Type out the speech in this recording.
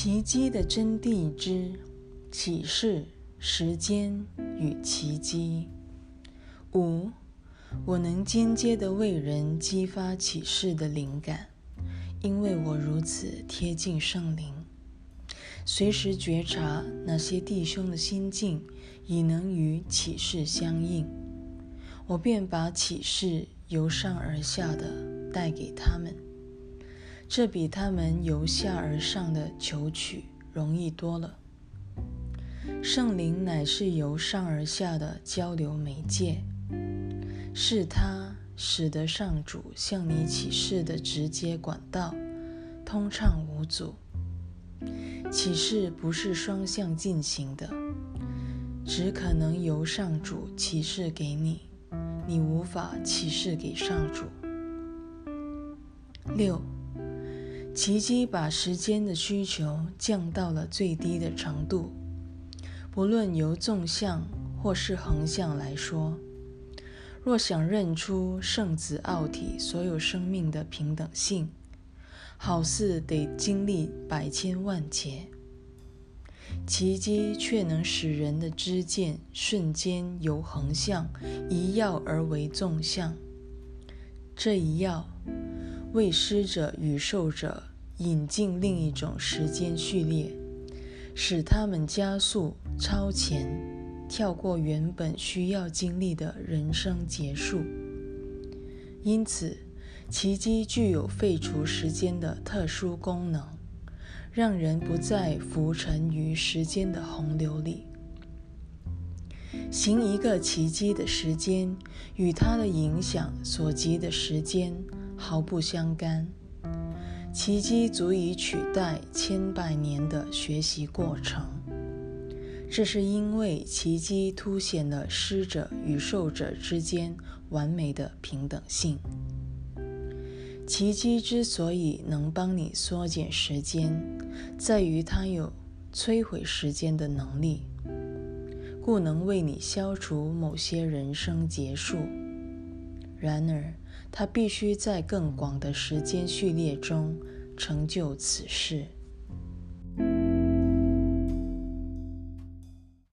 奇迹的真谛之启示、时间与奇迹。五，我能间接的为人激发启示的灵感，因为我如此贴近圣灵，随时觉察那些弟兄的心境已能与启示相应，我便把启示由上而下的带给他们。这比他们由下而上的求取容易多了。圣灵乃是由上而下的交流媒介，是他使得上主向你启示的直接管道，通畅无阻。启示不是双向进行的，只可能由上主启示给你，你无法启示给上主。六。奇迹把时间的需求降到了最低的程度。不论由纵向或是横向来说，若想认出圣子奥体所有生命的平等性，好似得经历百千万劫。奇迹却能使人的知见瞬间由横向一跃而为纵向。这一跃。为施者与受者引进另一种时间序列，使他们加速超前，跳过原本需要经历的人生结束。因此，奇迹具有废除时间的特殊功能，让人不再浮沉于时间的洪流里。行一个奇迹的时间，与它的影响所及的时间。毫不相干，奇迹足以取代千百年的学习过程。这是因为奇迹凸显了施者与受者之间完美的平等性。奇迹之所以能帮你缩减时间，在于它有摧毁时间的能力，故能为你消除某些人生结束。然而，他必须在更广的时间序列中成就此事。